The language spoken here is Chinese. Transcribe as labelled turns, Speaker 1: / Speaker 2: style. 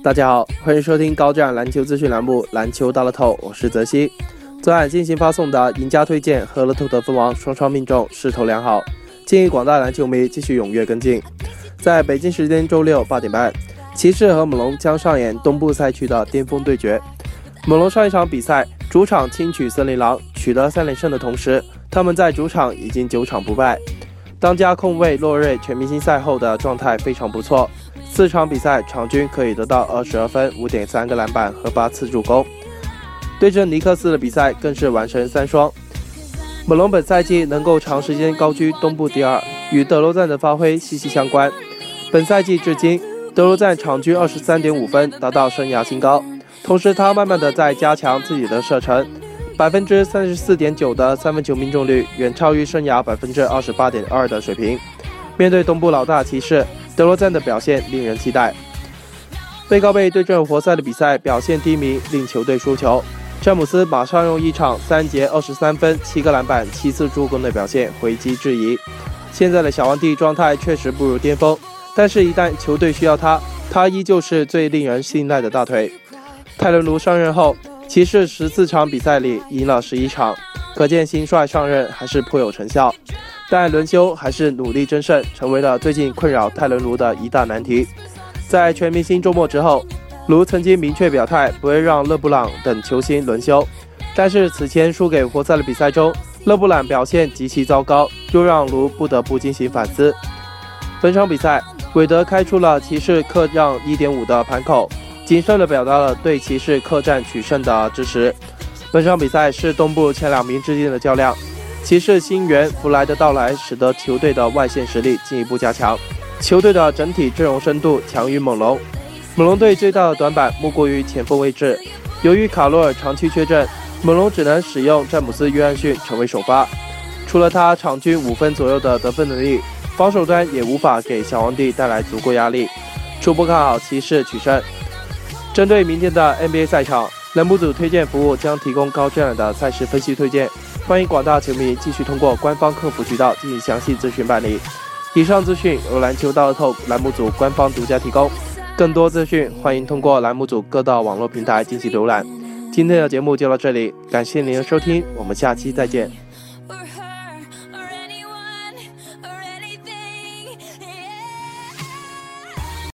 Speaker 1: 大家好，欢迎收听高质量篮球资讯栏目《篮球大乐透》，我是泽西。昨晚进行发送的赢家推荐和乐透得分王双双命中，势头良好，建议广大篮球迷继续踊跃跟进。在北京时间周六八点半，骑士和猛龙将上演东部赛区的巅峰对决。猛龙上一场比赛主场轻取森林狼，取得三连胜的同时，他们在主场已经九场不败。当家控卫洛瑞全明星赛后的状态非常不错。四场比赛，场均可以得到二十二分、五点三个篮板和八次助攻。对阵尼克斯的比赛更是完成三双。猛龙本赛季能够长时间高居东部第二，与德罗赞的发挥息息相关。本赛季至今，德罗赞场均二十三点五分，达到生涯新高。同时，他慢慢的在加强自己的射程，百分之三十四点九的三分球命中率，远超于生涯百分之二十八点二的水平。面对东部老大骑士。德罗赞的表现令人期待。贝高贝对阵活塞的比赛表现低迷，令球队输球。詹姆斯马上用一场三节二十三分、七个篮板、七次助攻的表现回击质疑。现在的小皇帝状态确实不如巅峰，但是，一旦球队需要他，他依旧是最令人信赖的大腿。泰伦卢上任后，骑士十四场比赛里赢了十一场，可见新帅上任还是颇有成效。但轮休还是努力争胜，成为了最近困扰泰伦卢的一大难题。在全明星周末之后，卢曾经明确表态不会让勒布朗等球星轮休。但是此前输给活塞的比赛中，勒布朗表现极其糟糕，又让卢不得不进行反思。本场比赛，韦德开出了骑士客让一点五的盘口，谨慎地表达了对骑士客战取胜的支持。本场比赛是东部前两名之间的较量。骑士新援弗莱的到来，使得球队的外线实力进一步加强，球队的整体阵容深度强于猛龙。猛龙队最大的短板莫过于前锋位置，由于卡罗尔长期缺阵，猛龙只能使用詹姆斯·约翰逊成为首发。除了他场均五分左右的得分能力，防守端也无法给小皇帝带来足够压力。初步看好骑士取胜。针对明天的 NBA 赛场，栏目组推荐服务将提供高质量的赛事分析推荐。欢迎广大球迷继续通过官方客服渠道进行详细咨询办理。以上资讯由篮球大乐透栏目组官方独家提供。更多资讯欢迎通过栏目组各大网络平台进行浏览。今天的节目就到这里，感谢您的收听，我们下期再见。